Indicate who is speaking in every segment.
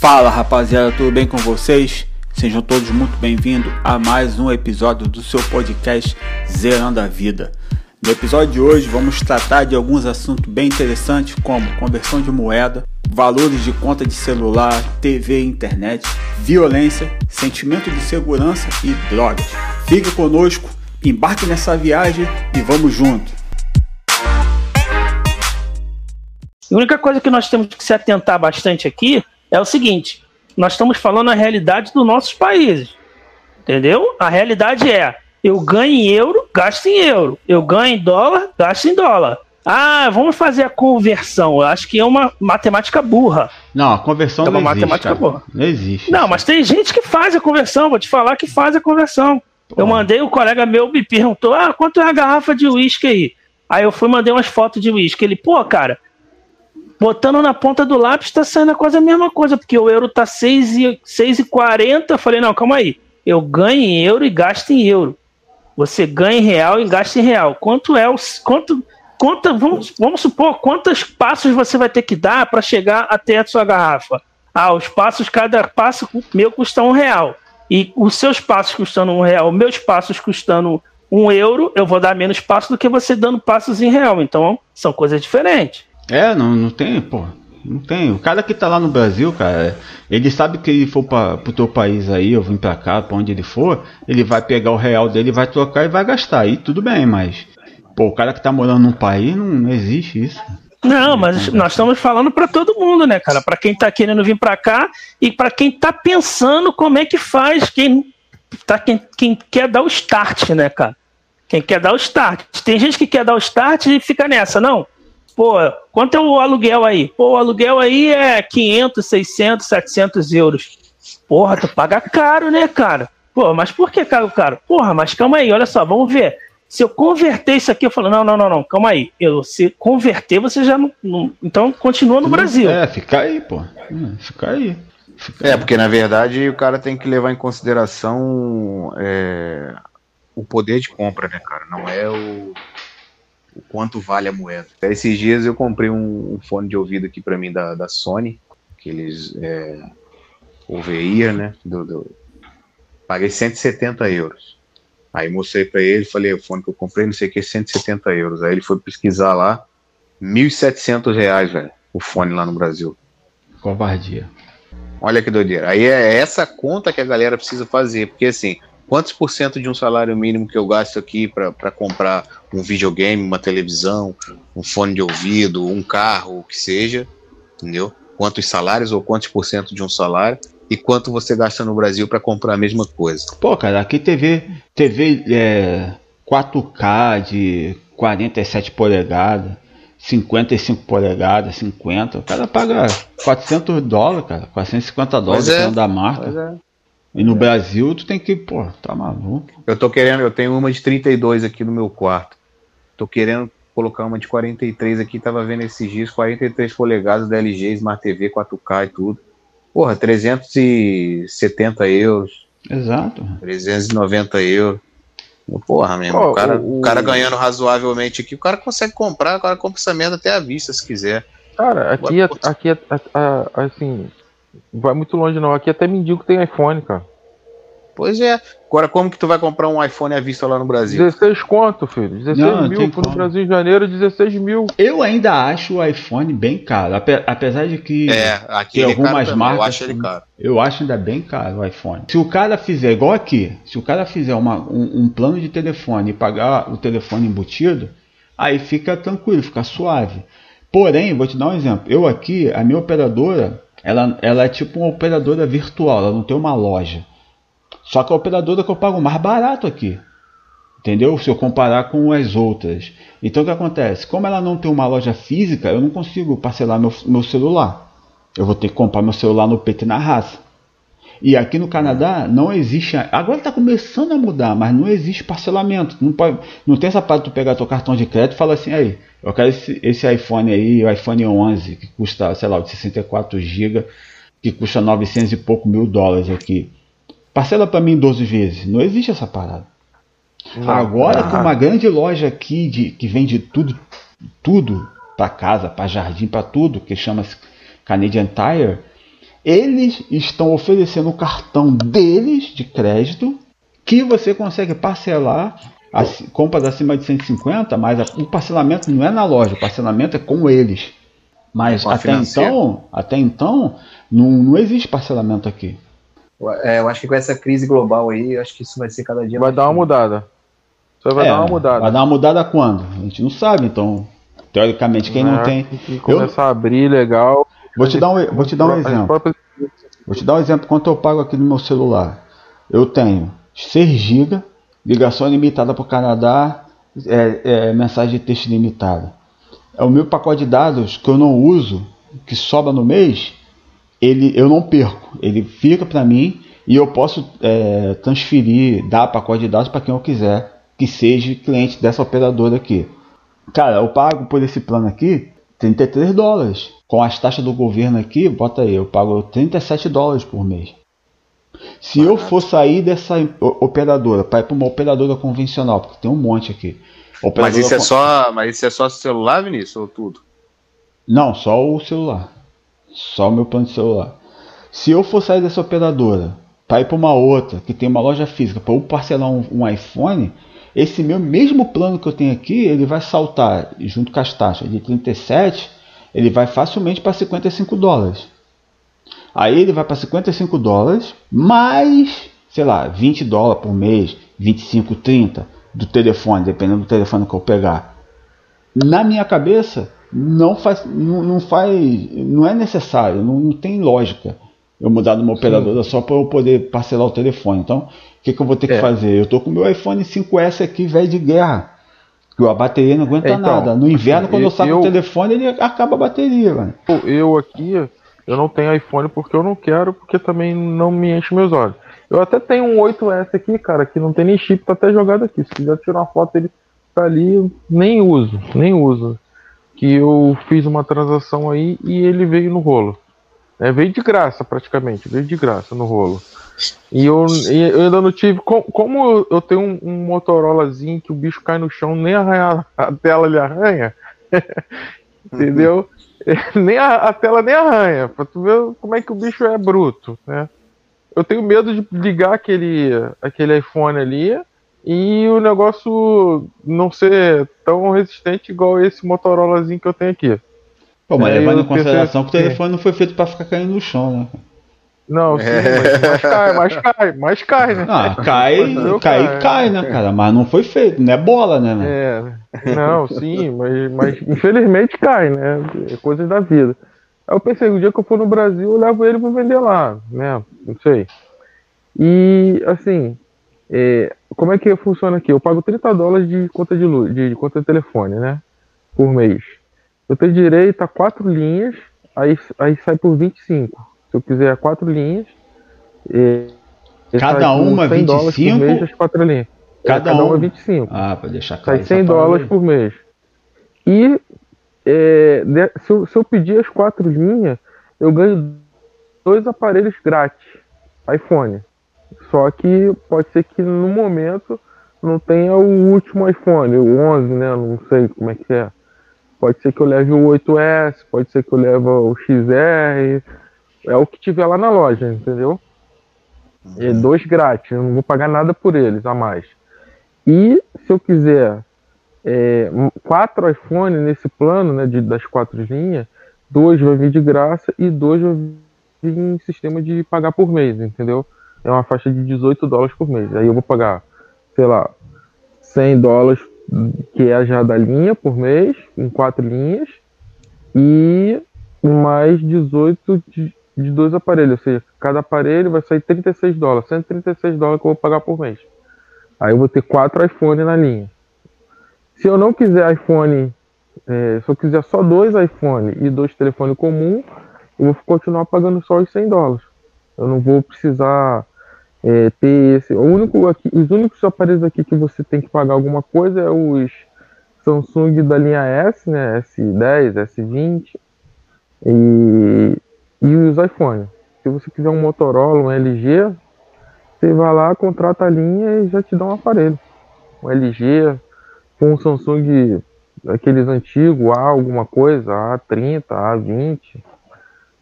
Speaker 1: Fala rapaziada, tudo bem com vocês? Sejam todos muito bem-vindos a mais um episódio do seu podcast Zerando a Vida. No episódio de hoje vamos tratar de alguns assuntos bem interessantes como conversão de moeda, valores de conta de celular, TV e internet, violência, sentimento de segurança e drogas. Fique conosco, embarque nessa viagem e vamos junto.
Speaker 2: A única coisa que nós temos que se atentar bastante aqui é o seguinte: nós estamos falando a realidade dos nossos países. Entendeu? A realidade é: eu ganho em euro, gasto em euro. Eu ganho em dólar, gasto em dólar. Ah, vamos fazer a conversão. Eu acho que é uma matemática burra.
Speaker 1: Não, a conversão
Speaker 2: é
Speaker 1: uma
Speaker 2: não matemática
Speaker 1: existe,
Speaker 2: burra.
Speaker 1: Não existe.
Speaker 2: Não, mas tem gente que faz a conversão. Vou te falar que faz a conversão. Eu mandei, o um colega meu me perguntou: ah, quanto é a garrafa de uísque aí? Aí eu fui mandei umas fotos de uísque. Ele, pô, cara, botando na ponta do lápis tá saindo quase a mesma coisa, porque o euro tá 6,40. Eu falei, não, calma aí. Eu ganho em euro e gasto em euro. Você ganha em real e gasta em real. Quanto é o. Quanto, quanto, vamos, vamos supor, quantos passos você vai ter que dar para chegar até a sua garrafa? Ah, os passos, cada passo meu custa um real. E os seus passos custando um real, meus passos custando um euro, eu vou dar menos passos do que você dando passos em real. Então, são coisas diferentes.
Speaker 1: É, não, não tem, pô. Não tem. O cara que tá lá no Brasil, cara, ele sabe que ele for pra, pro teu país aí, eu vim pra cá, pra onde ele for, ele vai pegar o real dele, vai trocar e vai gastar. Aí tudo bem, mas. Pô, o cara que tá morando num país, não, não existe isso.
Speaker 2: Não, mas nós estamos falando para todo mundo, né, cara? Para quem tá querendo vir para cá e para quem tá pensando como é que faz, quem tá quem, quem quer dar o start, né, cara? Quem quer dar o start. Tem gente que quer dar o start e fica nessa, não. Pô, quanto é o aluguel aí? Pô, o aluguel aí é 500, 600, 700 euros. Porra, tu paga caro, né, cara? Pô, mas por que caro, caro? Porra, mas calma aí, olha só, vamos ver. Se eu converter isso aqui, eu falo, não, não, não, não, calma aí. Eu, se converter, você já não. não então continua no Brasil.
Speaker 1: É, fica aí, pô. Fica aí.
Speaker 3: Fica é, porque na verdade o cara tem que levar em consideração é, o poder de compra, né, cara? Não é o, o quanto vale a moeda. Esses dias eu comprei um, um fone de ouvido aqui para mim da, da Sony, aqueles é, over né? Do, do, paguei 170 euros. Aí mostrei para ele, falei, o fone que eu comprei, não sei o que, 170 euros. Aí ele foi pesquisar lá, 1.700 reais, velho, o fone lá no Brasil.
Speaker 1: Covardia.
Speaker 3: Olha que doideira. Aí é essa conta que a galera precisa fazer, porque assim, quantos por cento de um salário mínimo que eu gasto aqui para comprar um videogame, uma televisão, um fone de ouvido, um carro, o que seja, entendeu? Quantos salários ou quantos por cento de um salário e quanto você gasta no Brasil para comprar a mesma coisa.
Speaker 1: Pô, cara, aqui TV, TV é, 4K de 47 polegadas, 55 polegadas, 50, o cara paga 400 dólares, cara, 450 dólares é, da marca. É. E no é. Brasil tu tem que, pô, tá maluco.
Speaker 3: Eu tô querendo, eu tenho uma de 32 aqui no meu quarto. Tô querendo colocar uma de 43 aqui, tava vendo esses dias, 43 polegadas da LG, Smart TV, 4K e tudo. Porra, 370 euros.
Speaker 1: Exato.
Speaker 3: 390 euros. Porra, mesmo. Oh, o, cara, o... o, cara, ganhando razoavelmente aqui, o cara consegue comprar, o cara compra essa merda até à vista se quiser.
Speaker 4: Cara, aqui, é, aqui é, assim, vai muito longe não. Aqui até mendigo tem iPhone, cara.
Speaker 3: Pois é. Agora, como que tu vai comprar um iPhone à vista lá no Brasil?
Speaker 4: 16 conto, filho. 16 não, mil. Fui no Brasil em janeiro, 16 mil.
Speaker 1: Eu ainda acho o iPhone bem caro. Apesar de que
Speaker 3: é, aqui tem é algumas marcas. Eu acho ele caro.
Speaker 1: Eu acho ainda bem caro o iPhone. Se o cara fizer igual aqui, se o cara fizer uma, um, um plano de telefone e pagar o telefone embutido, aí fica tranquilo, fica suave. Porém, vou te dar um exemplo. Eu aqui, a minha operadora, ela, ela é tipo uma operadora virtual, ela não tem uma loja. Só que a operadora que eu pago mais barato aqui. Entendeu? Se eu comparar com as outras. Então o que acontece? Como ela não tem uma loja física, eu não consigo parcelar meu, meu celular. Eu vou ter que comprar meu celular no peito na raça. E aqui no Canadá não existe. Agora está começando a mudar, mas não existe parcelamento. Não, pode, não tem essa parte de pegar teu cartão de crédito e falar assim: aí, eu quero esse, esse iPhone aí, o iPhone 11, que custa, sei lá, de 64 GB, que custa 900 e pouco mil dólares aqui. Parcela para mim 12 vezes. Não existe essa parada. Não, Agora com uma grande loja aqui de, que vende tudo, tudo para casa, para jardim, para tudo, que chama-se Canadian Tire, Eles estão oferecendo o cartão deles de crédito que você consegue parcelar assim, compras acima de 150, mas o parcelamento não é na loja, o parcelamento é com eles. Mas até então, até então não, não existe parcelamento aqui.
Speaker 5: É, eu acho que com essa crise global aí, eu acho que isso vai ser cada dia
Speaker 4: Vai
Speaker 5: mais
Speaker 4: dar uma mudada. Só vai
Speaker 1: É,
Speaker 4: dar uma mudada.
Speaker 1: Vai dar uma mudada quando? A gente não sabe, então teoricamente quem não
Speaker 4: É,
Speaker 1: tem.
Speaker 4: que começar a abrir legal.
Speaker 1: Vou te dar um, vou te dar um exemplo.
Speaker 4: próprias-
Speaker 1: Vou te dar um exemplo quanto eu pago aqui no meu celular. Eu tenho 6 GB, ligação limitada para o Canadá, é, é, mensagem de texto limitada. É o meu pacote de dados que eu não uso, que sobra no mês, ele eu não perco. Ele fica para mim e eu posso é, transferir, dar pacote de dados para quem eu quiser, que seja cliente dessa operadora aqui. Cara, eu pago por esse plano aqui 33 dólares. Com as taxas do governo aqui, bota aí, eu pago 37 dólares por mês. Se eu for sair dessa operadora para ir para uma operadora convencional, porque tem um monte aqui.
Speaker 3: Mas
Speaker 1: Operadora
Speaker 3: isso é só, mas isso é só celular, Vinícius, ou tudo?
Speaker 1: Não, só o celular. Só meu plano de celular. Se eu for sair dessa operadora para ir para uma outra que tem uma loja física para eu parcelar um, um iPhone, esse meu mesmo plano que eu tenho aqui, ele vai saltar junto com as taxas de 37, ele vai facilmente para 55 dólares. Aí ele vai para 55 dólares, mais, sei lá, 20 dólares por mês, 25, 30 do telefone, dependendo do telefone que eu pegar na minha cabeça não faz não, não faz não é necessário não, não tem lógica eu mudar de uma operadora só para eu poder parcelar o telefone então o que, que eu vou ter que
Speaker 5: É.
Speaker 1: fazer eu tô com o meu iPhone 5S aqui velho de guerra que a bateria não aguenta
Speaker 4: É, então,
Speaker 1: nada no inverno
Speaker 4: assim,
Speaker 1: quando eu saco
Speaker 4: eu-
Speaker 1: o telefone ele acaba a bateria mano.
Speaker 4: Eu- Eu aqui, eu não tenho iPhone porque eu não quero, porque também não me enche meus olhos. Eu até tenho um 8S aqui, cara, que não tem nem chip, tá até jogado aqui. Se quiser tirar uma foto, ele tá ali, eu nem uso, nem uso. Que eu fiz uma transação aí e ele veio no rolo. É, veio de graça, praticamente, veio de graça no rolo. E eu, eu ainda não tive. com- Como eu- tenho um, um Motorolazinho que o bicho cai no chão, nem arranha, a tela ele arranha, entendeu? nem a, a tela nem arranha, pra tu ver como é que o bicho é bruto, né? Eu tenho medo de ligar aquele, aquele iPhone ali e o negócio não ser tão resistente igual esse Motorolazinho que eu tenho aqui.
Speaker 1: Pô, mas
Speaker 4: É,
Speaker 1: levando em consideração que o telefone não foi feito para ficar caindo no chão né
Speaker 4: Não, sim, mas, mas cai, mas cai, mas cai, né?
Speaker 1: ah, cai cai
Speaker 4: caio.
Speaker 1: cai né cara mas não foi feito não é bola né mano?
Speaker 4: É, não, sim, mas, mas infelizmente cai, né? É coisas da vida. Aí eu pensei, o dia que eu for no Brasil, eu levo ele pra vender lá, né? Não sei. E, assim, é, como é que funciona aqui? Eu pago 30 dólares de conta de luz, de, conta de telefone, né? Por mês. Eu tenho direito a quatro linhas, aí, aí sai por 25. Se eu quiser quatro linhas. É,
Speaker 1: Cada
Speaker 4: sai por
Speaker 1: uma
Speaker 4: 100 dólares
Speaker 1: 25?
Speaker 4: por mês, as quatro linhas. É,
Speaker 1: Cada
Speaker 4: cada uma
Speaker 1: um?
Speaker 4: 25
Speaker 1: ah para deixar claro
Speaker 4: sai 100
Speaker 1: essa parada
Speaker 4: dólares por mês. E é, de- se, eu, se eu pedir as quatro linhas, eu ganho dois aparelhos grátis, iPhone. Só que pode ser que no momento não tenha o último iPhone, o 11, né? Não sei como é que é. Pode ser que eu leve o 8S, pode ser que eu leve o XR. É o que tiver lá na loja, entendeu? É dois grátis, eu não vou pagar nada por eles a mais. E se eu quiser é, quatro iPhone nesse plano, né, de, das quatro linhas, dois vai vir de graça e dois vai vir em sistema de pagar por mês, entendeu? É uma faixa de 18 dólares por mês. Aí eu vou pagar, sei lá, 100 dólares, que é já da linha por mês, em quatro linhas, e mais 18 de, de dois aparelhos. Ou seja, cada aparelho vai sair 36 dólares, 136 dólares que eu vou pagar por mês. Aí eu vou ter quatro iPhone na linha. Se eu não quiser iPhone, é, se eu quiser só dois iPhone e dois telefones comum, eu vou continuar pagando só os 100 dólares. Eu não vou precisar é, ter esse. O único aqui, os únicos aparelhos aqui que você tem que pagar alguma coisa é os Samsung da linha S, né? S10, S20 e, e os iPhone. Se você quiser um Motorola, um LG, você vai lá, contrata a linha e já te dá um aparelho. Um LG, com um Samsung, aqueles antigos, A alguma coisa, A30, A20.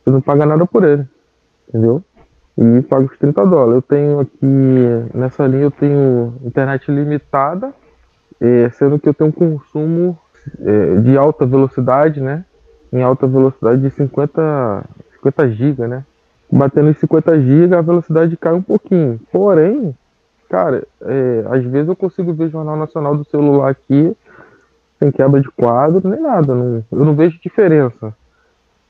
Speaker 4: Você não paga nada por ele. entendeu? E pago os 30 dólares. Eu tenho aqui, nessa linha eu tenho internet limitada, sendo que eu tenho um consumo eh, de alta velocidade, né? Em alta velocidade de 50, 50 GB, né? Batendo em 50 GB a velocidade cai um pouquinho. Porém, cara, é, às vezes eu consigo ver Jornal Nacional do celular aqui sem quebra de quadro, nem nada. Não, eu não vejo diferença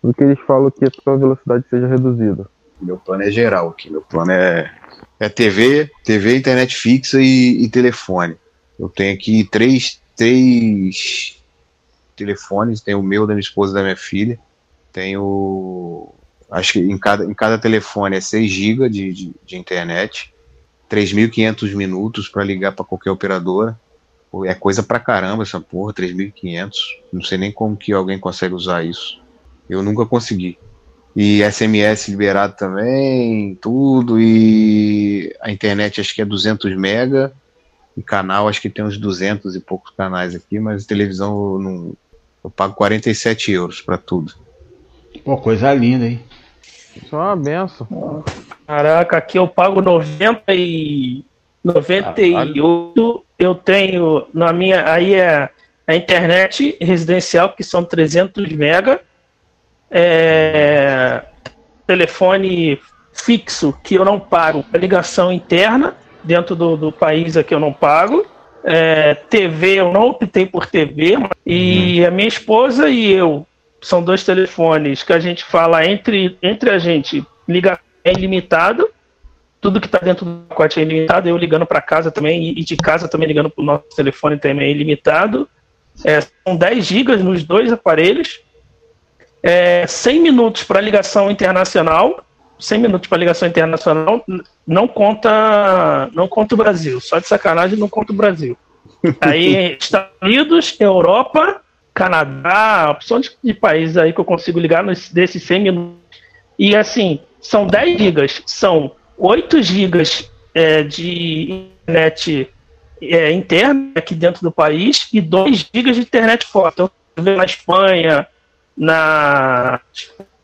Speaker 4: do que eles falam que a sua velocidade seja reduzida.
Speaker 3: Meu plano é geral aqui. Meu plano é, é TV, TV, internet fixa e, e telefone. Eu tenho aqui três, três telefones. Tem o meu, da minha esposa e da minha filha. Tenho. Acho que em cada, em cada telefone é 6 GB de, de, de internet. 3.500 minutos para ligar para qualquer operadora. É coisa pra caramba essa porra, 3.500. Não sei nem como que alguém consegue usar isso. Eu nunca consegui. E SMS liberado também, tudo. E a internet acho que é 200 mega. E canal acho que tem uns 200 e poucos canais aqui, mas televisão eu, não, eu pago 47 euros para tudo.
Speaker 1: Pô, coisa linda, hein?
Speaker 4: Isso é uma benção.
Speaker 2: Caraca, aqui eu pago 90 e 98. Eu tenho na minha aí é a internet residencial que são 300 mega. É, telefone fixo que eu não pago, é ligação interna dentro do, do país aqui eu não pago. É, TV eu não optei por TV e a minha esposa e eu. São dois telefones que a gente fala entre, entre a gente. Liga é ilimitado. Tudo que está dentro do pacote é ilimitado. Eu ligando para casa também e- e de casa também ligando para o nosso telefone também é ilimitado. É, são 10 gigas nos dois aparelhos é, 100 minutos para ligação internacional 100 minutos para ligação internacional não conta não conta o Brasil. Só de sacanagem não conta o Brasil. Aí Estados Unidos Europa Canadá opção de, de países aí que eu consigo ligar nos, desses 100 minutos. E assim são 10 gigas. São 8 gigas é, de internet é, interna aqui dentro do país e 2 gigas de internet fora. Então na Espanha na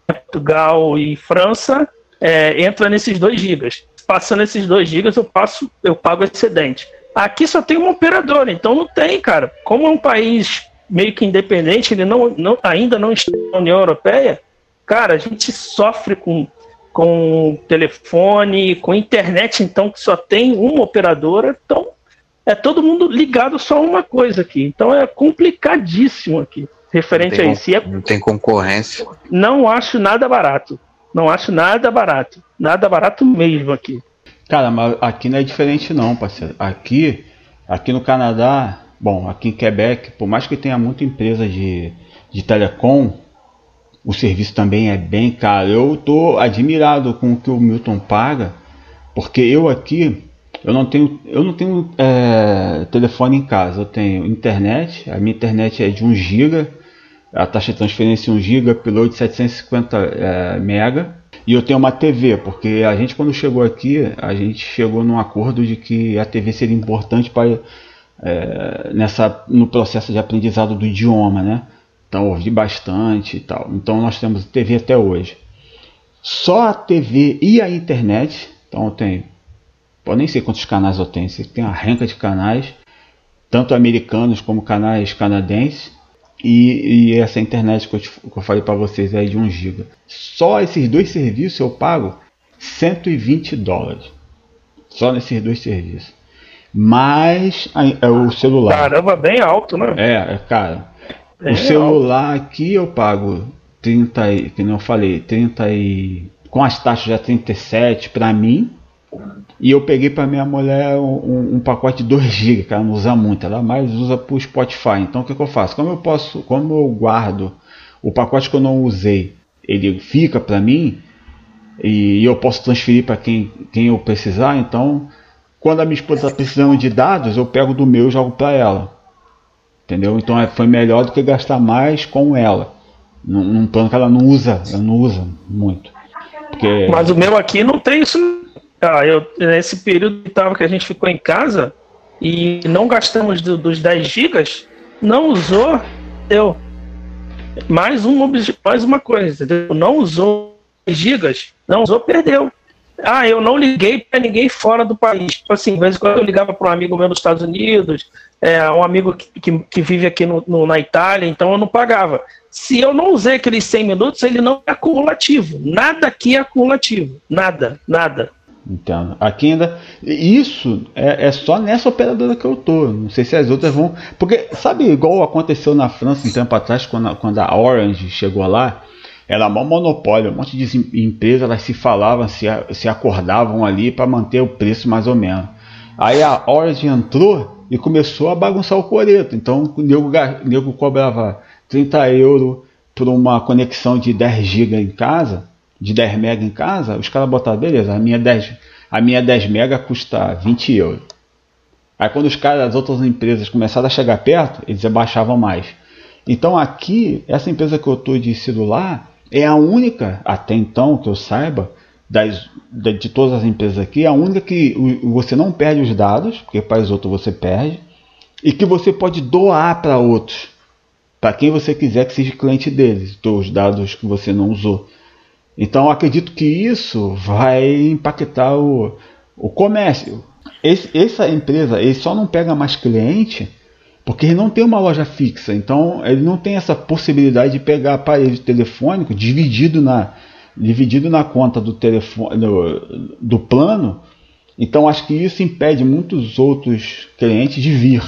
Speaker 2: Portugal e França é, entra nesses 2 gigas. Passando esses 2 gigas, eu passo, eu pago excedente. Aqui só tem uma operadora, então não tem, cara. Como é um país meio que independente, ele não, não- ainda não está na União Europeia, cara, a gente sofre com, com telefone, com internet, então, que só tem uma operadora, então é todo mundo ligado só a uma coisa aqui. Então é complicadíssimo aqui, referente a isso. E é
Speaker 3: Não tem concorrência.
Speaker 2: não acho nada barato. Não acho nada barato. Nada barato mesmo aqui.
Speaker 1: Cara, mas aqui não é diferente não, parceiro. Aqui, aqui no Canadá, bom, aqui em Quebec, por mais que tenha muita empresa de, de telecom, o serviço também é bem caro. Eu tô admirado com o que o Milton paga, porque eu aqui, eu não tenho, eu não tenho é, telefone em casa, eu tenho internet, a minha internet é de 1 GB, a taxa de transferência 1 GB, de 750 é, mega. E eu tenho uma TV, porque a gente quando chegou aqui, a gente chegou num acordo de que a TV seria importante para é, nessa no processo de aprendizado do idioma, né? Então ouvi bastante e tal. Então nós temos TV até hoje. Só a TV e a internet, então eu tenho, eu nem sei quantos canais eu tenho, tem uma renca de canais, tanto americanos como canais canadenses. E, e essa internet que eu, te- que eu falei para vocês é de 1 GB. Só esses dois serviços eu pago 120 dólares. Só nesses dois serviços. Mais a- é o celular.
Speaker 2: Caramba, bem alto, né?
Speaker 1: É, é cara.
Speaker 2: Bem
Speaker 1: o celular aqui eu pago 30, e- que não eu falei, 30 e com as taxas já 37 para mim. E eu peguei para minha mulher um, um pacote de 2 GB, que ela não usa muito, ela mais usa pro Spotify. Então o que, que eu faço? Como eu posso, como eu guardo o pacote que eu não usei, ele fica para mim e eu posso transferir para quem, quem eu precisar. Então, quando a minha esposa está precisando de dados, eu pego do meu e jogo para ela. Entendeu? Então é- foi melhor do que gastar mais com ela. Num, num plano que ela não usa, ela não usa muito. Porque
Speaker 2: Mas o meu aqui não tem isso. Ah, eu, nesse período tava, que a gente ficou em casa e não gastamos do- dos 10 gigas, não usou, deu. Mais, um, mais uma coisa, entendeu? Não usou gigas, não usou, perdeu. Ah, eu não liguei para ninguém fora do país. Tipo assim, às vezes quando eu ligava para um amigo meu nos Estados Unidos, é, um amigo que, que, que vive aqui no, no, na Itália, então eu não pagava. Se eu não usei aqueles 100 minutos, ele não é acumulativo. Nada aqui é acumulativo. Nada, nada.
Speaker 1: Entendo. Aqui ainda. Isso é, é, só nessa operadora que eu tô. Não sei se as outras vão. Porque, sabe, igual aconteceu na França um tempo atrás, quando a, quando a Orange chegou lá, era um monopólio, um monte de empresas elas se falavam, se, se acordavam ali para manter o preço mais ou menos. Aí a Orange entrou e começou a bagunçar o coreto. Então o nego, nego cobrava 30 euros por uma conexão de 10 GB em casa de 10 MB em casa, os caras botaram, beleza, a minha 10, a minha 10 MB custa 20 euros. Aí quando os caras das outras empresas começaram a chegar perto, eles abaixavam mais. Então aqui, essa empresa que eu estou de celular é a única, até então que eu saiba, das, de todas as empresas aqui, a única que você não perde os dados, porque para os outros você perde, e que você pode doar para outros, para quem você quiser que seja cliente deles, os dados que você não usou. Então acredito que isso vai impactar o, o comércio. Esse, essa empresa ele só não pega mais cliente porque ele não tem uma loja fixa. Então ele não tem essa possibilidade de pegar aparelho telefônico dividido na, dividido na conta do, telefone, do, do plano. Então acho que isso impede muitos outros clientes de vir.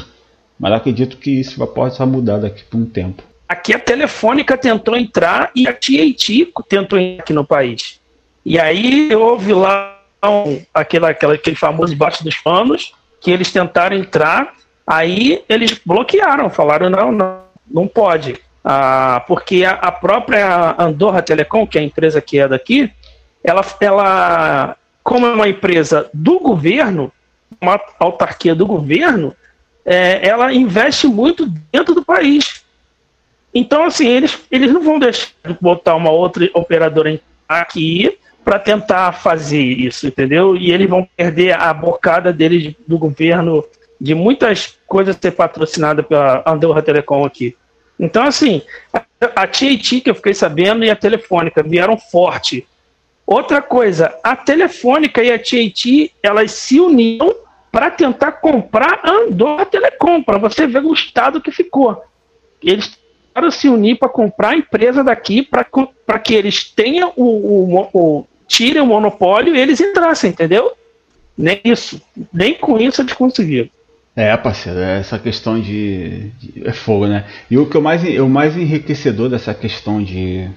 Speaker 1: Mas acredito que isso pode estar mudar daqui por um tempo.
Speaker 2: Aqui a Telefônica tentou entrar e a TAT tentou entrar aqui no país. E aí houve lá um, aquele, aquele, aquele famoso debaixo dos panos, que eles tentaram entrar, aí eles bloquearam, falaram não, não, não pode. Ah, porque a, a, própria Andorra Telecom, que é a empresa que é daqui, ela, ela, como é uma empresa do governo, uma autarquia do governo, é, ela investe muito dentro do país. Então, assim, eles, eles não vão deixar de botar uma outra operadora aqui para tentar fazer isso, entendeu? E eles vão perder a bocada deles do governo de muitas coisas ser patrocinada pela Andorra Telecom aqui. Então, assim, a TAT, que eu fiquei sabendo, e a Telefônica vieram forte. Outra coisa, a Telefônica e a TAT, elas se uniram para tentar comprar a Andorra Telecom, para você ver o estado que ficou. Eles para se unir para comprar a empresa daqui para que eles tenham o, o, o tirem o monopólio e eles entrassem, entendeu? Nem isso, nem com isso eles conseguiram.
Speaker 1: É, parceiro, essa questão de, de, é fogo, né? E o que eu mais o mais enriquecedor dessa questão de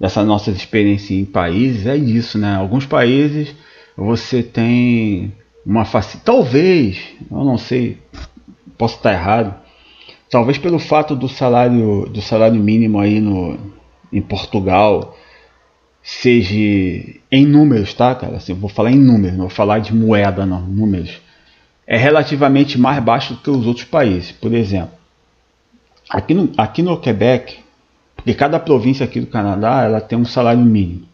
Speaker 1: dessa nossa experiência em países é isso, né? Alguns países você tem uma facilidade, talvez, eu não sei, posso estar errado, Talvez pelo fato do salário do salário mínimo aí no, em Portugal seja em números, tá, cara? Assim, vou falar em números, não vou falar de moeda, não, números. É relativamente mais baixo do que os outros países. Por exemplo, aqui no, aqui no Quebec, porque cada província aqui do Canadá ela tem um salário mínimo.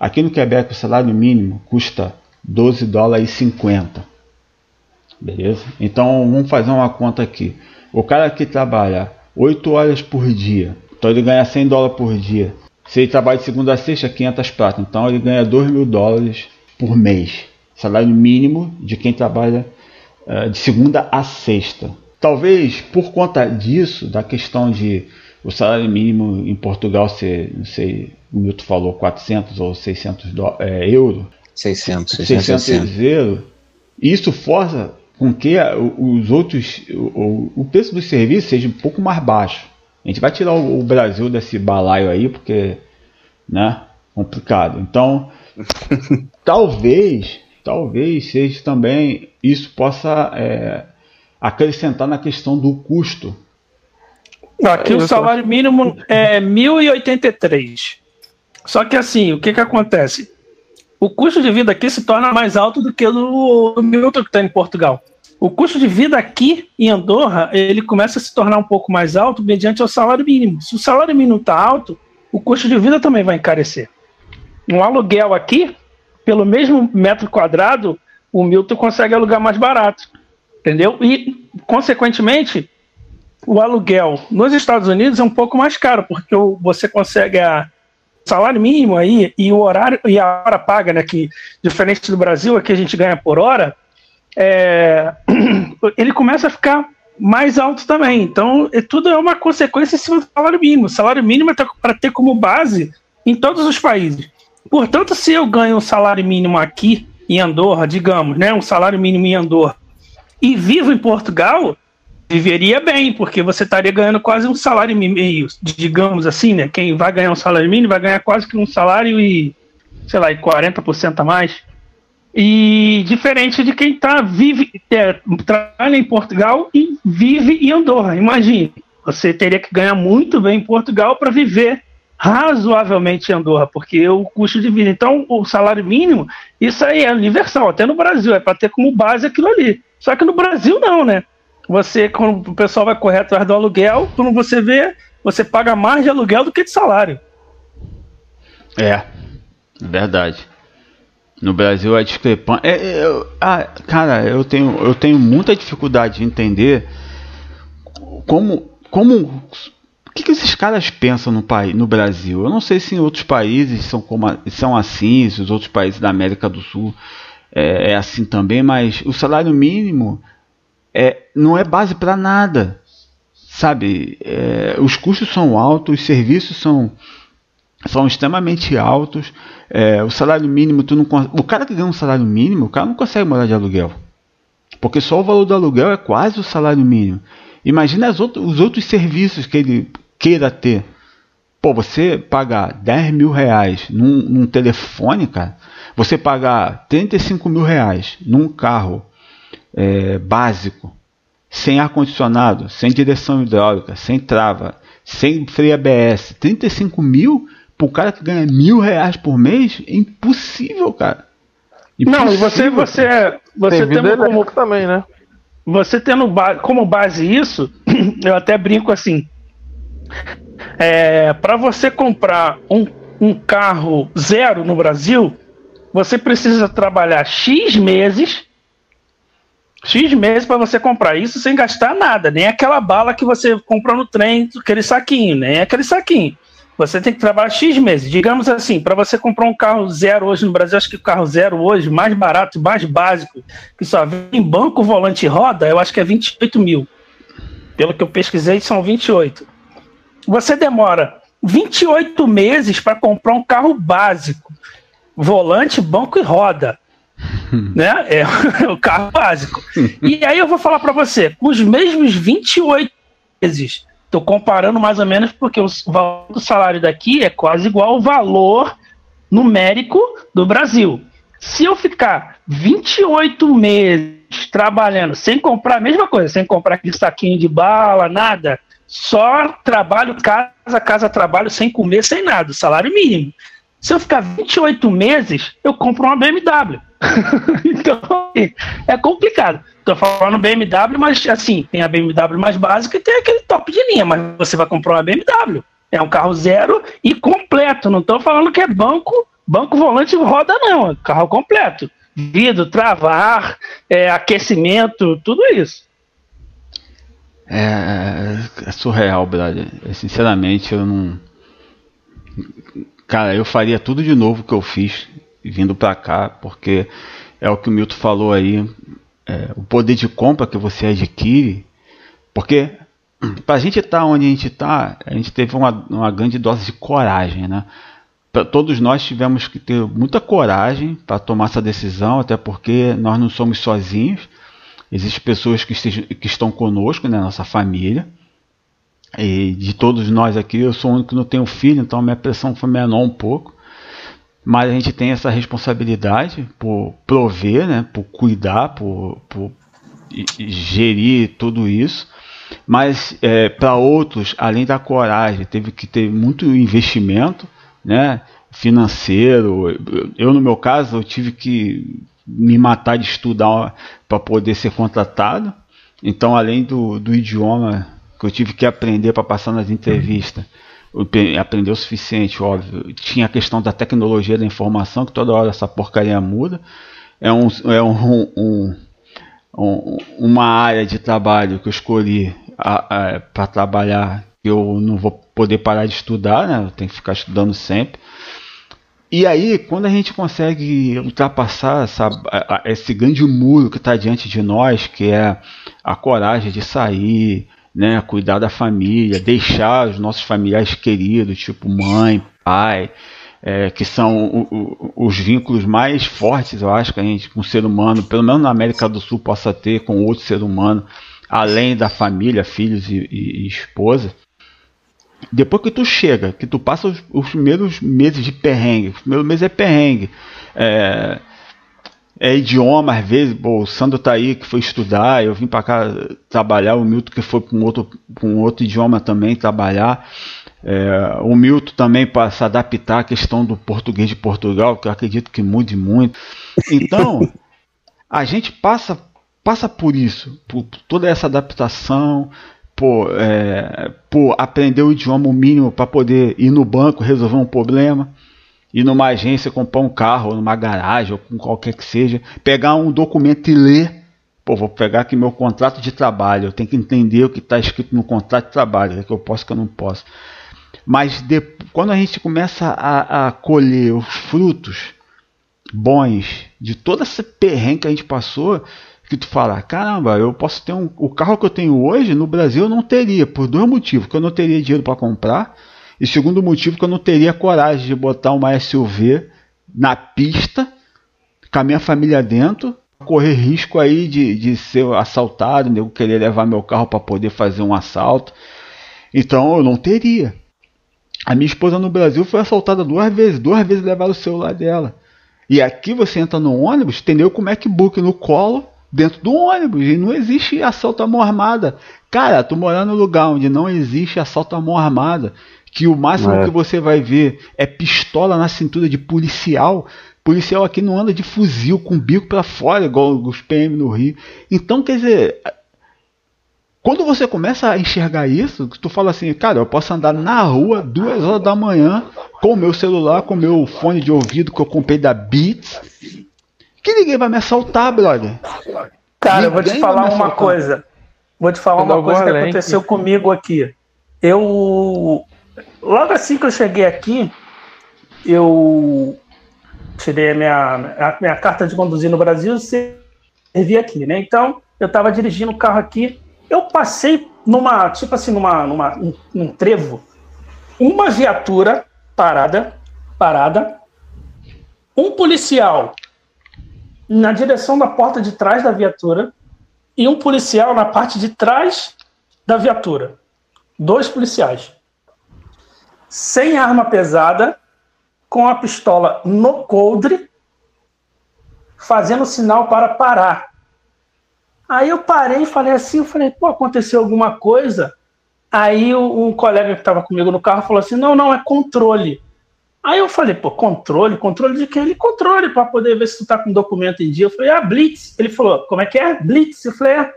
Speaker 1: Aqui no Quebec o salário mínimo custa 12 dólares e 50. Beleza? Então vamos fazer uma conta aqui. O cara que trabalha 8 horas por dia, então ele ganha 100 dólares por dia. Se ele trabalha de segunda a sexta, 500 prata. Então ele ganha 2 mil dólares por mês. Salário mínimo de quem trabalha uh, de segunda a sexta. Talvez por conta disso, da questão de o salário mínimo em Portugal ser, não sei, o Milton falou 400 ou 600 do, é, euros.
Speaker 3: 600,
Speaker 1: 600, 600 euros. Isso força com que os outros, o, o preço dos serviços seja um pouco mais baixo. A gente vai tirar o, o Brasil desse balaio aí, porque, né, complicado. Então, talvez, talvez seja também isso possa é, acrescentar na questão do custo.
Speaker 2: Aqui o salário mínimo é 1.083. Só que assim, o que que acontece? O custo de vida aqui se torna mais alto do que o do, do Milton que está em Portugal o custo de vida aqui em Andorra ele começa a se tornar um pouco mais alto mediante o salário mínimo. Se o salário mínimo está alto, o custo de vida também vai encarecer. Um aluguel aqui, pelo mesmo metro quadrado, o Milton consegue alugar mais barato, entendeu? E, consequentemente, o aluguel nos Estados Unidos é um pouco mais caro, porque você consegue a, salário mínimo aí e o horário e a hora paga, né? Que diferente do Brasil, aqui a gente ganha por hora, é, ele começa a ficar mais alto também. Então, é, tudo é uma consequência em cima do salário mínimo. O salário mínimo é para ter como base em todos os países. Portanto, se eu ganho um salário mínimo aqui em Andorra, digamos, né, um salário mínimo em Andorra, e vivo em Portugal, viveria bem, porque você estaria ganhando quase um salário mínimo, digamos assim, né? Quem vai ganhar um salário mínimo vai ganhar quase que um salário e, sei lá, e 40% a mais. E diferente de quem tá, vive, é, trabalha em Portugal e vive em Andorra. Imagine, você teria que ganhar muito bem em Portugal para viver razoavelmente em Andorra, porque o custo de vida. Então, o salário mínimo, isso aí é universal, até no Brasil, é para ter como base aquilo ali. Só que no Brasil não, né? Você, quando o pessoal vai correr atrás do aluguel, quando você vê, você paga mais de aluguel do que de salário.
Speaker 1: É, verdade. No Brasil a discrepância. É, é, ah, cara, eu tenho, eu tenho muita dificuldade de entender como. como o que, que esses caras pensam no, no Brasil? Eu não sei se em outros países são, como, são assim, se os outros países da América do Sul é, é assim também, mas o salário mínimo é, não é base para nada. Sabe? É, os custos são altos, os serviços são, são extremamente altos. É, o salário mínimo, tu não o cara que ganha um salário mínimo, o cara não consegue morar de aluguel. Porque só o valor do aluguel é quase o salário mínimo. Imagina outros, os outros serviços que ele queira ter. Pô, você pagar 10 mil reais num, num telefone, cara, você pagar 35 mil reais num carro é, básico, sem ar-condicionado, sem direção hidráulica, sem trava, sem freio ABS, 35 mil para o cara que ganha mil reais por mês, é impossível, cara.
Speaker 2: Impossível, Não, e você, você, você
Speaker 4: tem tendo como, também, né?
Speaker 2: Você tendo como base isso, eu até brinco assim. É, para você comprar um, um carro zero no Brasil, você precisa trabalhar X meses X meses para você comprar isso sem gastar nada, nem aquela bala que você compra no trem, aquele saquinho, nem aquele saquinho. Você tem que trabalhar X meses. Digamos assim, para você comprar um carro zero hoje no Brasil, acho que o carro zero hoje, mais barato, mais básico, que só vem em banco, volante e roda, eu acho que é 28 mil. Pelo que eu pesquisei, são 28. Você demora 28 meses para comprar um carro básico, volante, banco e roda. né? É, o carro básico. e aí eu vou falar para você, com os mesmos 28 meses Estou comparando mais ou menos porque o valor do salário daqui é quase igual ao valor numérico do Brasil. Se eu ficar 28 meses trabalhando sem comprar a mesma coisa, sem comprar aquele saquinho de bala, nada, só trabalho casa, casa, trabalho sem comer, sem nada, salário mínimo. Se eu ficar 28 meses, eu compro uma BMW. então, é complicado. Tô falando BMW, mas assim, tem a BMW mais básica e tem aquele top de linha, mas você vai comprar uma BMW. É um carro zero e completo. Não tô falando que é banco, banco volante roda, não. É carro completo. Vidro, travar, é, aquecimento, tudo isso.
Speaker 1: É, é surreal, brother. Sinceramente, eu não Cara, eu faria tudo de novo que eu fiz vindo para cá, porque é o que o Milton falou aí, é, o poder de compra que você adquire, porque para a gente estar tá onde a gente está, a gente teve uma, uma grande dose de coragem, né? Pra, todos nós tivemos que ter muita coragem para tomar essa decisão, até porque nós não somos sozinhos, existem pessoas que, estejam, que estão conosco, né, nossa família, e de todos nós aqui, eu sou o único que não tenho filho, então minha pressão foi menor um pouco. Mas a gente tem essa responsabilidade por prover, né, por cuidar, por, por gerir tudo isso. Mas é, para outros, além da coragem, teve que ter muito investimento né, financeiro. Eu, no meu caso, eu tive que me matar de estudar para poder ser contratado. Então, além do, do idioma que eu tive que aprender para passar nas entrevistas. Aprender o suficiente, óbvio. Tinha a questão da tecnologia da informação, que toda hora essa porcaria muda. É, um, é um, um, um uma área de trabalho que eu escolhi para trabalhar. Eu não vou poder parar de estudar, né? Tem que ficar estudando sempre. E aí, quando a gente consegue ultrapassar essa, esse grande muro que está diante de nós, que é a coragem de sair, né, cuidar da família, deixar os nossos familiares queridos, tipo mãe, pai, é, que são o, o, os vínculos mais fortes, eu acho, que a gente, com um ser humano, pelo menos na América do Sul, possa ter com outro ser humano, além da família, filhos e, e, e esposa. Depois que tu chega, que tu passa os, os primeiros meses de perrengue, o primeiro mês é perrengue, é, é, idioma às vezes, pô, o Sandro tá aí que foi estudar, eu vim para cá trabalhar, o Milton que foi para um outro, um outro idioma também trabalhar, é, o Milton também para se adaptar à questão do português de Portugal, que eu acredito que mude muito. Então, a gente passa, passa por isso, por toda essa adaptação, por, é, por aprender o idioma mínimo para poder ir no banco resolver um problema, ir numa agência comprar um carro, ou numa garagem, ou com qualquer que seja, pegar um documento e ler. Pô, vou pegar aqui meu contrato de trabalho, eu tenho que entender o que está escrito no contrato de trabalho, o é que eu posso, o que eu não posso. Mas de, quando a gente começa a, a colher os frutos bons de toda essa perrengue que a gente passou, que tu fala, caramba, eu posso ter um, o carro que eu tenho hoje no Brasil eu não teria por dois motivos, que eu não teria dinheiro para comprar e segundo motivo que eu não teria coragem de botar uma SUV na pista com a minha família dentro, correr risco aí de, de ser assaltado, eu querer levar meu carro para poder fazer um assalto. Então eu não teria. A minha esposa no Brasil foi assaltada duas vezes, duas vezes levaram o celular dela. E aqui você entra no ônibus, entendeu? Com MacBook no colo, dentro do ônibus, e não existe assalto à mão armada. Cara, tu morar num lugar onde não existe assalto à mão armada, que o máximo é. que você vai ver é pistola na cintura de policial. Policial aqui não anda de fuzil com bico para fora, igual os PM no Rio. Então, quer dizer, quando você começa a enxergar isso, tu fala assim, cara, eu posso andar na rua duas horas da manhã com o meu celular, com o meu fone de ouvido que eu comprei da Beats, que ninguém vai me assaltar, brother.
Speaker 2: Cara, ninguém eu vou te falar uma coisa. Vou te falar uma coisa que aconteceu comigo aqui. Eu logo assim que eu cheguei aqui, eu tirei a minha, a minha carta de conduzir no Brasil e servi aqui, né? Então, eu estava dirigindo o carro aqui eu passei numa, tipo assim, numa, numa, num, num trevo, uma viatura parada, parada, um policial na direção da porta de trás da viatura e um policial na parte de trás da viatura. Dois policiais. Sem arma pesada, com a pistola no coldre, fazendo sinal para parar. Aí eu parei e falei assim, eu falei, pô, aconteceu alguma coisa? Aí um colega que estava comigo no carro falou assim, não, não, é controle. Aí eu falei, pô, controle? Controle de quem? Ele, controle, para poder ver se tu tá com documento em dia. Eu falei, ah, Blitz. Ele falou, como é que é? Blitz. Eu falei, é.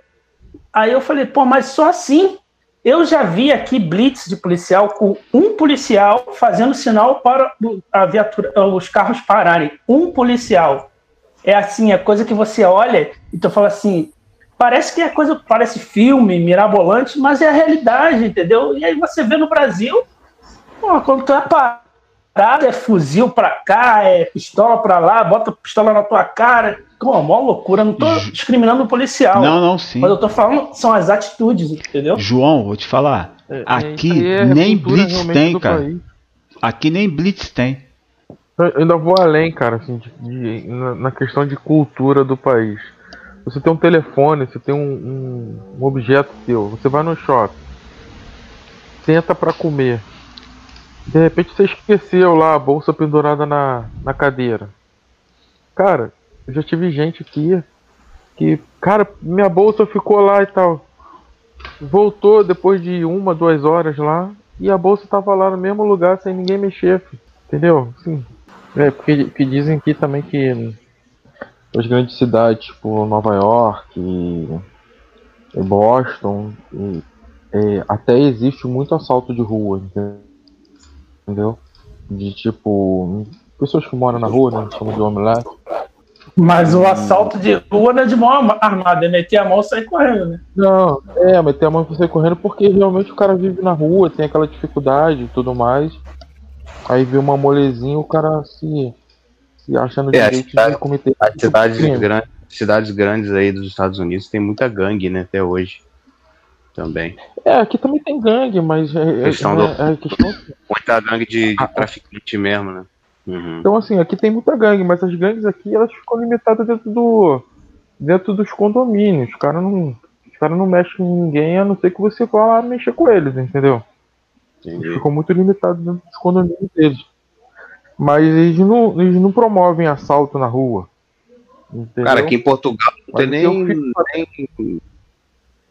Speaker 2: Aí eu falei, pô, mas só assim? Eu já vi aqui blitz de policial com um policial fazendo sinal para a viatura, os carros pararem. Um policial. É assim, é coisa que você olha e tu fala assim, Parece que é coisa, parece filme, mirabolante, mas é a realidade, entendeu? E aí você vê no Brasil, pô, quando tu é parado, é fuzil pra cá, é pistola pra lá, bota pistola na tua cara. Pô, mó loucura. Não tô discriminando o policial.
Speaker 1: Não, não, sim.
Speaker 2: Mas eu tô falando, são as atitudes, entendeu?
Speaker 1: João, vou te falar. É, aqui é nem Blitz tem, cara. País. Aqui nem Blitz tem.
Speaker 4: Eu ainda vou além, cara, assim, de, de, na questão de cultura do país. Você tem um telefone, você tem um, um, um objeto seu, você vai no shopping, senta para comer. De repente você esqueceu lá a bolsa pendurada na, na cadeira. Cara, eu já tive gente aqui que, cara, minha bolsa ficou lá e tal. Voltou depois de uma, duas horas lá e a bolsa tava lá no mesmo lugar sem ninguém mexer, entendeu? Sim. É, porque, porque dizem aqui também que as grandes cidades, tipo Nova York e, e Boston, e, e, até existe muito assalto de rua, entendeu? De tipo, pessoas que moram na rua, né, chamam de omelete.
Speaker 2: Mas o assalto de rua não é de mão armada, é meter a mão e sair correndo, né?
Speaker 4: Não, é, meter a mão e sair correndo porque realmente o cara vive na rua, tem aquela dificuldade e tudo mais. Aí vê uma molezinha o cara se, se acha no
Speaker 3: É,
Speaker 4: direito
Speaker 3: cidade-
Speaker 4: de cometer.
Speaker 3: As cidades,
Speaker 4: crime.
Speaker 3: grandes, cidades grandes aí dos Estados Unidos tem muita gangue, né? Até hoje. Também.
Speaker 4: É, aqui também tem gangue, mas é, é,
Speaker 3: Questão
Speaker 4: é,
Speaker 3: do-
Speaker 4: é questão.
Speaker 3: Muita gangue de, de
Speaker 4: Ah,
Speaker 3: traficante mesmo, né? Uhum.
Speaker 4: Então assim, aqui tem muita gangue, mas as gangues aqui elas ficam limitadas dentro do. dentro dos condomínios. Os caras não. Os caras não mexem com ninguém, a não ser que você vá lá mexer com eles, entendeu?
Speaker 3: Entendi.
Speaker 4: ficam muito limitados dentro dos condomínios deles. Mas eles não, eles não promovem assalto na rua. Entendeu?
Speaker 3: Cara, aqui em Portugal não tem nem, nem-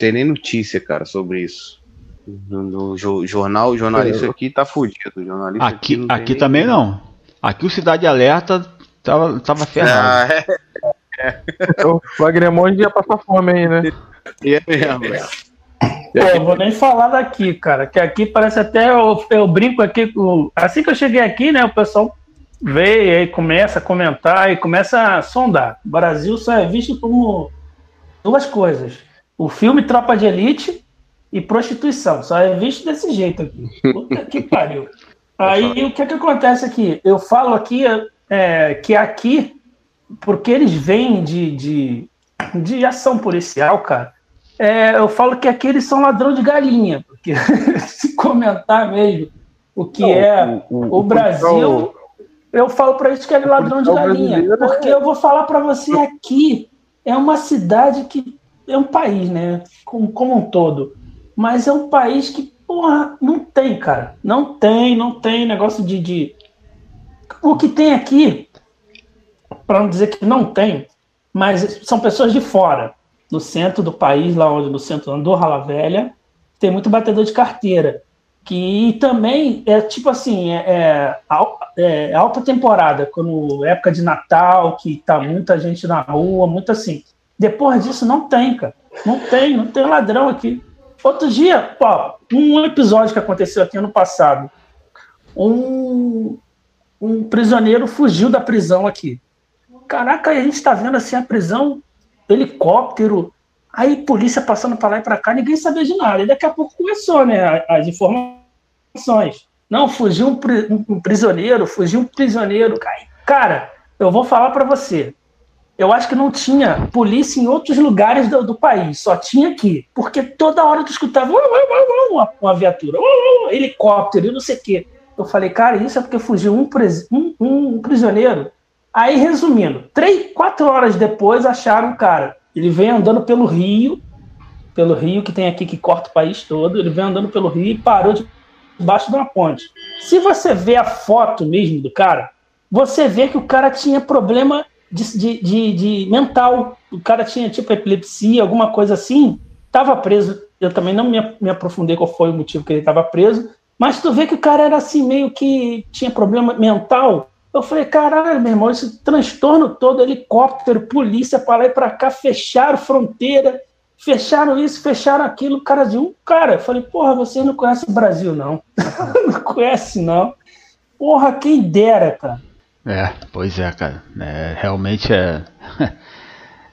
Speaker 3: tem nem notícia, cara, sobre isso. No, no jo- jornal, o jornalista
Speaker 4: É,
Speaker 3: aqui tá fudido. Jornalista
Speaker 1: Aqui, aqui
Speaker 3: nem-
Speaker 1: também não. Aqui o Cidade Alerta tava, tava ferrado.
Speaker 3: Ah, é,
Speaker 4: O Wagnermonde ia passar fome aí, né?
Speaker 3: é mesmo, velho.
Speaker 2: Pô, eu vou nem falar daqui, cara, que aqui parece até eu, eu brinco aqui. Assim que eu cheguei aqui, né, o pessoal veio aí começa a comentar e começa a sondar. O Brasil só é visto como duas coisas: o filme Tropa de Elite e prostituição. Só é visto desse jeito aqui. Puta que pariu. Aí o que que acontece aqui? Eu falo aqui é, que aqui, porque eles vêm de, de, de ação policial, cara. É, eu falo que aqui eles são ladrão de galinha, porque se comentar mesmo o que é o, Brasil, eu falo para isso que é ladrão de galinha,
Speaker 4: é-
Speaker 2: porque eu vou falar para você aqui é uma cidade que é um país, né, como, como um todo, mas é um país que porra não tem, cara, não tem, não tem negócio de, de... o que tem aqui, para não dizer que não tem, mas são pessoas de fora. No centro do país, lá onde no centro do Rala Velha, tem muito batedor de carteira. Que também é tipo assim, é, é, é alta temporada, quando época de Natal, que tá muita gente na rua, muito assim. Depois disso não tem, cara. Não tem, não tem ladrão aqui. Outro dia, ó, um episódio que aconteceu aqui ano passado. Um, um prisioneiro fugiu da prisão aqui. Caraca, a gente tá vendo assim a prisão helicóptero, aí polícia passando para lá e para cá, ninguém sabia de nada. E daqui a pouco começou, né, as informações. Não, fugiu um, um prisioneiro, fugiu um prisioneiro. Cara, eu vou falar para você. Eu acho que não tinha polícia em outros lugares do, do país, só tinha aqui. Porque toda hora tu escutava "Uau, uau, uau, uau", uma, viatura, helicóptero e não sei o quê. Eu falei, cara, isso é porque fugiu um, pris- um- um prisioneiro Aí, resumindo, três, quatro horas depois acharam o cara. Ele vem andando pelo rio, pelo rio que tem aqui que corta o país todo. Ele vem andando pelo rio e parou debaixo de uma ponte. Se você vê a foto mesmo do cara, você vê que o cara tinha problema de, de, de- de mental. O cara tinha tipo epilepsia, alguma coisa assim. Tava preso. Eu também não me, me aprofundei qual foi o motivo que ele estava preso. Mas tu vê que o cara era assim, meio que tinha problema mental. Eu falei, caralho, meu irmão, esse transtorno todo, helicóptero, polícia para lá e para cá, fecharam fronteira, fecharam isso, fecharam aquilo, cara de um cara. Eu falei, porra, vocês não conhecem o Brasil, não. não conhece, não. Porra, quem dera, cara.
Speaker 1: É, pois é, cara. É, realmente é.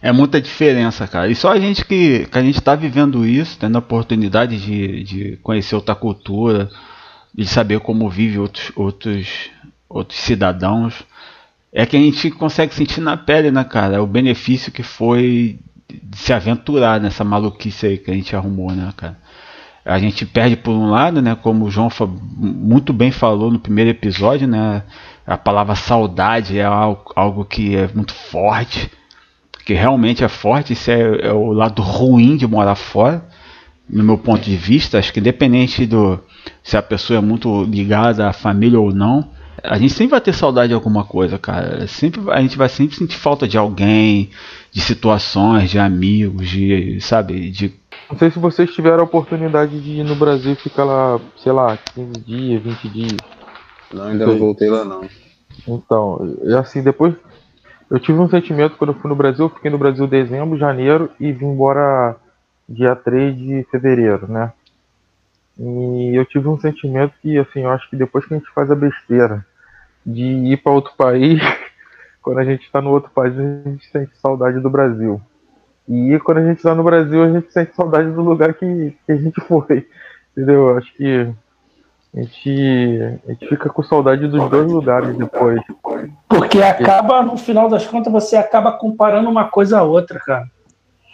Speaker 1: É muita diferença, cara. E só a gente que, que a gente está vivendo isso, tendo a oportunidade de, de conhecer outra cultura, de saber como vive outros, outros, outros cidadãos, é que a gente consegue sentir na pele, né, cara? O benefício que foi de se aventurar nessa maluquice aí que a gente arrumou, né, cara? A gente perde por um lado, né? Como o João muito bem falou no primeiro episódio, né? A palavra saudade é algo, algo que é muito forte, que realmente é forte. Isso é, é o lado ruim de morar fora, no meu ponto de vista. Acho que independente do se a pessoa é muito ligada à família ou não, a gente sempre vai ter saudade de alguma coisa, cara. Sempre a gente vai sempre sentir falta de alguém, de situações, de amigos, de sabe, de
Speaker 4: Não sei se vocês tiveram a oportunidade de ir no Brasil ficar lá, sei lá, 15 dias, 20 dias.
Speaker 3: Não, ainda não voltei lá não.
Speaker 4: Então, assim, depois eu tive um sentimento quando eu fui no Brasil, eu fiquei no Brasil dezembro, janeiro e vim embora dia 3 de fevereiro, né? E eu tive um sentimento que, assim, eu acho que depois que a gente faz a besteira de ir para outro país, quando a gente está no outro país, a gente sente saudade do Brasil. E quando a gente está no Brasil, a gente sente saudade do lugar que, que a gente foi. Entendeu? Eu acho que a gente, a gente fica com saudade dos dois lugares depois.
Speaker 2: Porque acaba, no final das contas, você acaba comparando uma coisa a outra, cara.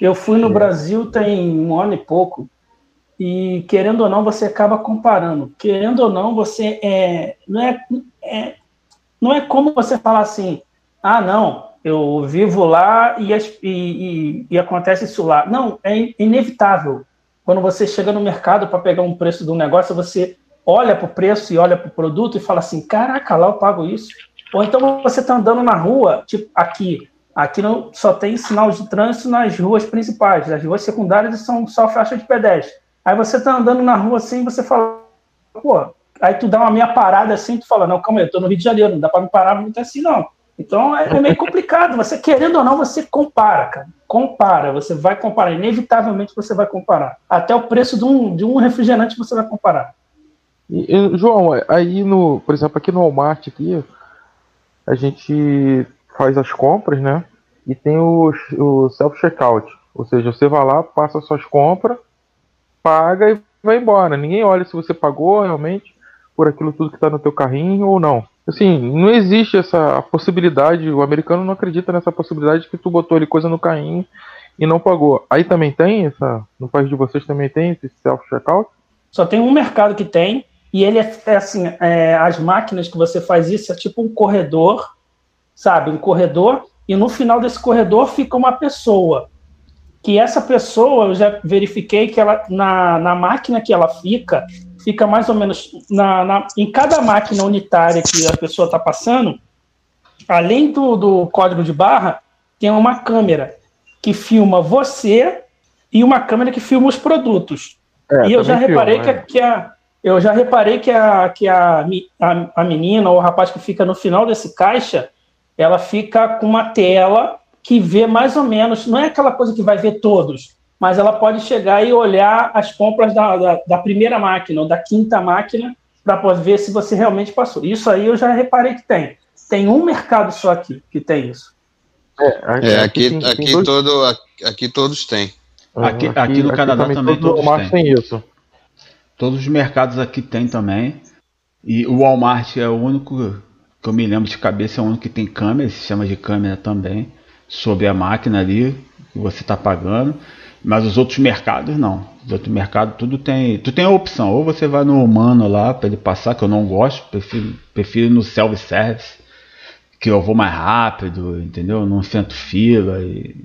Speaker 2: Eu fui no
Speaker 4: É.
Speaker 2: Brasil tem um ano e pouco, e querendo ou não, você acaba comparando. Querendo ou não, você é. Não é, é, não é como você falar assim, ah, não, eu vivo lá e, e, e- e acontece isso lá. Não, é in- inevitável. Quando você chega no mercado para pegar um preço de um negócio, você olha para o preço e olha para o produto e fala assim: caraca, lá eu pago isso. Ou então você está andando na rua, tipo aqui. Aqui não, só tem sinal de trânsito nas ruas principais. As ruas secundárias são só faixa de pedestre. Aí você está andando na rua assim você fala, pô, aí tu dá uma meia parada assim, tu fala, não, calma aí, eu tô no Rio de Janeiro, não dá para me parar muito assim, não. Então é, é meio complicado. Você querendo ou não, você compara, cara. Compara, você vai comparar. Inevitavelmente você vai comparar. Até o preço de um, de um refrigerante você vai comparar.
Speaker 4: E, e, João, aí no, por exemplo, aqui no Walmart aqui, a gente faz as compras, né? E tem o, o self-checkout. Ou seja, você vai lá, passa suas compras, paga e vai embora. Ninguém olha se você pagou realmente por aquilo tudo que está no teu carrinho ou não. Assim, não existe essa possibilidade, o americano não acredita nessa possibilidade que tu botou ali coisa no carrinho e não pagou. Aí também tem essa, no país de vocês também tem esse self-checkout?
Speaker 2: Só tem um mercado que tem, e ele é, é assim, é, as máquinas que você faz isso é tipo um corredor, sabe? Um corredor, e no final desse corredor fica uma pessoa. Que essa pessoa, eu já verifiquei que ela, na, na máquina que ela fica, fica mais ou menos na, na- em cada máquina unitária que a pessoa está passando, além do, do código de barra, tem uma câmera que filma você e uma câmera que filma os produtos.
Speaker 4: É,
Speaker 2: e eu já reparei
Speaker 4: filma,
Speaker 2: que,
Speaker 4: é.
Speaker 2: que a- eu já reparei que a que a, a, a menina ou o rapaz que fica no final desse caixa, ela fica com uma tela que vê mais ou menos, não é aquela coisa que vai ver todos, mas ela pode chegar e olhar as compras da, da, da primeira máquina ou da quinta máquina para poder ver se você realmente passou. Isso aí eu já reparei que tem. Tem um mercado só aqui que tem isso.
Speaker 3: É, aqui,
Speaker 4: tem- tem
Speaker 3: aqui,
Speaker 4: dois-
Speaker 3: todo, aqui todos têm.
Speaker 1: Aqui- aqui no Canadá também
Speaker 4: todo
Speaker 1: todos
Speaker 4: tem isso.
Speaker 1: Todos os mercados aqui tem também. E o Walmart é o único que eu me lembro de cabeça, é o único que tem câmera, sistema de câmera também, sobre a máquina ali que você está pagando. Mas os outros mercados não. Os outros mercados tudo tem. Tu tem a opção, ou você vai no humano lá para ele passar, que eu não gosto, prefiro, prefiro ir no self-service, que eu vou mais rápido, entendeu? Não sento fila e,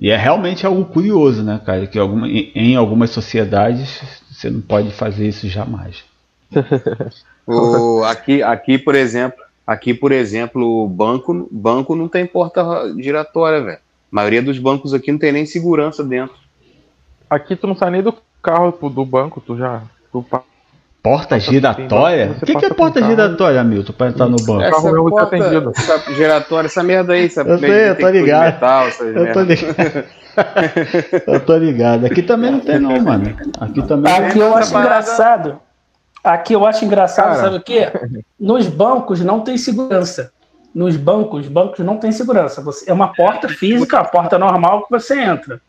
Speaker 1: e é realmente algo curioso, né, cara? Que alguma, em algumas sociedades você não pode fazer isso jamais.
Speaker 3: O, aqui, aqui, por exemplo, aqui, por exemplo, o banco, banco não tem porta giratória, velho. A maioria dos bancos aqui não tem nem segurança dentro.
Speaker 4: Aqui tu não sai nem do carro do banco, tu já. Tu pa-
Speaker 1: Porta giratória? O que, que é porta
Speaker 4: carro.
Speaker 1: giratória, Milton, para entrar no banco?
Speaker 4: carro meu vai ser atendido.
Speaker 3: essa giratória, essa merda aí, essa
Speaker 1: Eu sei, eu tô ligado.
Speaker 3: Metal,
Speaker 1: Eu tô ligado. eu tô ligado. Aqui também não tem não, mano. Aqui também
Speaker 2: Aqui eu acho engraçado. Aqui eu acho engraçado,
Speaker 4: Cara.
Speaker 2: sabe o quê? Nos bancos não tem segurança. Nos bancos, bancos não tem segurança. Você, é uma porta física, a porta normal que você entra.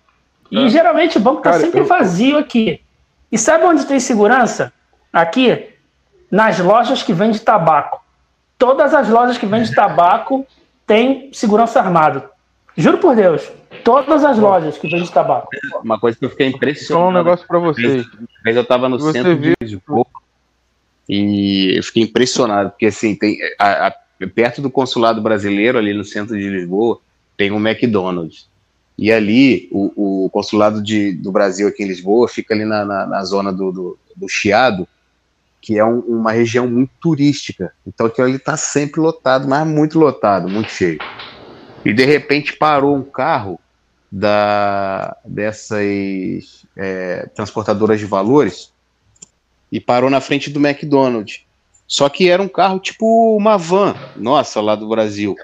Speaker 2: E geralmente o banco está
Speaker 4: Cara,
Speaker 2: sempre
Speaker 4: eu-
Speaker 2: vazio aqui. E sabe onde tem segurança? Aqui, nas lojas que vendem tabaco. Todas as lojas que vendem tabaco têm segurança armada. Juro por Deus. Todas as lojas que vendem tabaco.
Speaker 3: Uma coisa que eu fiquei
Speaker 4: Vou falar um
Speaker 3: impressionado.
Speaker 4: negócio pra vocês.
Speaker 3: Uma vez eu tava no
Speaker 4: Você
Speaker 3: centro
Speaker 4: viu-
Speaker 3: de Lisboa e eu fiquei impressionado, porque assim, tem, a- a- perto do consulado brasileiro, ali no centro de Lisboa, tem um McDonald's. E ali, o, o consulado de, do Brasil aqui em Lisboa fica ali na, na, na zona do, do, do Chiado, que é um- uma região muito turística. Então aquilo ali tá sempre lotado, mas muito lotado, muito cheio. E de repente parou um carro da, dessas é, transportadoras de valores e parou na frente do McDonald's. Só que era um carro tipo uma van, nossa, lá do Brasil.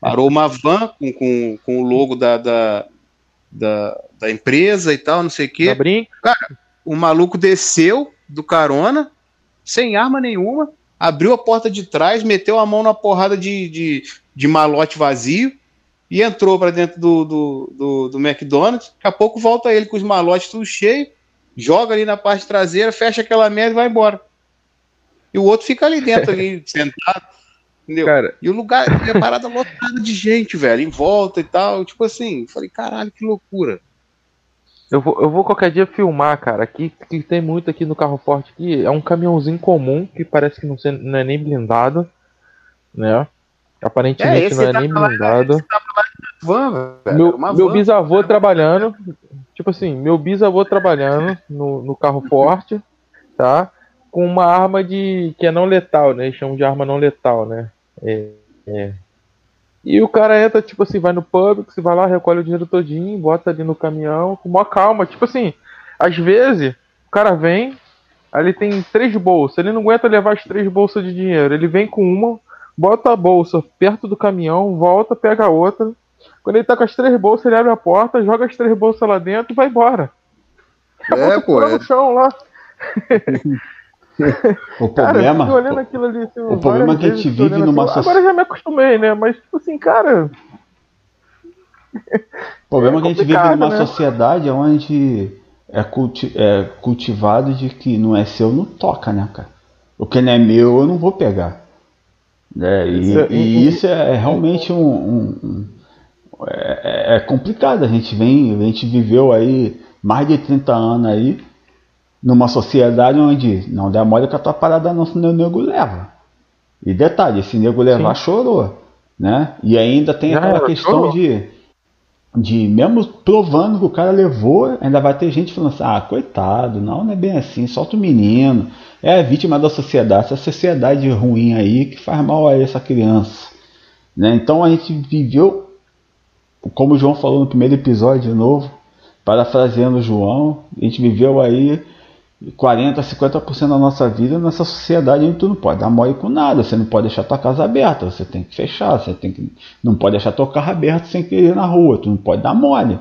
Speaker 3: Parou uma van com, com, com o logo da, da, da, da empresa e tal, não sei o quê.
Speaker 4: brinco?
Speaker 3: O maluco desceu do carona, sem arma nenhuma, abriu a porta de trás, meteu a mão na porrada de, de, de malote vazio e entrou para dentro do, do, do, do, McDonald's. Daqui a pouco volta ele com os malotes tudo cheio, joga ali na parte traseira, fecha aquela merda e vai embora. E o outro fica ali dentro, ali, sentado. Entendeu? Cara, e o lugar é parada lotada de gente, velho, em volta e tal. Tipo assim, falei, caralho, que loucura.
Speaker 4: Eu vou, eu vou qualquer dia filmar, cara. Aqui que tem muito aqui no carro forte aqui. É um caminhãozinho comum que parece que não, não é nem blindado, né? Aparentemente é, não é nem tá blindado. Tá van, meu, meu van, bisavô cara. trabalhando, tipo assim, meu bisavô trabalhando no, no carro forte, tá? Com uma arma de que é não letal, né? Eles chamam de arma não letal, né? É, é. E o cara entra, tipo assim, vai no pub, você vai lá, recolhe o dinheiro todinho, bota ali no caminhão, com uma calma. Tipo assim, às vezes, o cara vem, aí ele tem três bolsas, ele não aguenta levar as três bolsas de dinheiro. Ele vem com uma, bota a bolsa perto do caminhão, volta, pega a outra. Quando ele tá com as três bolsas, ele abre a porta, joga as três bolsas lá dentro e vai embora.
Speaker 3: É, pô. É.
Speaker 4: no chão lá.
Speaker 1: O problema.
Speaker 4: Cara, olhando aquilo ali, assim,
Speaker 1: o problema é que a gente vive numa
Speaker 4: sociedade. Agora já me acostumei, né? Mas, tipo assim, cara.
Speaker 1: O problema é que a gente vive numa né? sociedade onde é, culti é, cultivado de que não é seu, não toca, né, cara? O que não é meu, eu não vou pegar. É, e, isso, é, e, e isso é realmente um, um é, é, complicado. A gente vem, a gente viveu aí mais de 30 anos aí numa sociedade onde não der mole que a tua parada não, senão o nego leva. E detalhe, esse nego levar Sim. chorou, né? E ainda tem aquela questão de, de, mesmo provando que o cara levou, ainda vai ter gente falando assim, ah, coitado, não, não é bem assim, solta o menino, é a vítima da sociedade, essa sociedade ruim aí que faz mal a essa criança. Né? Então a gente viveu, como o João falou no primeiro episódio de novo, parafraseando João, a gente viveu aí 40, 50% da nossa vida nessa sociedade onde tu não pode dar mole com nada, você não pode deixar tua casa aberta, você tem que fechar, você tem que, não pode deixar teu carro aberto sem querer na rua, tu não pode dar mole.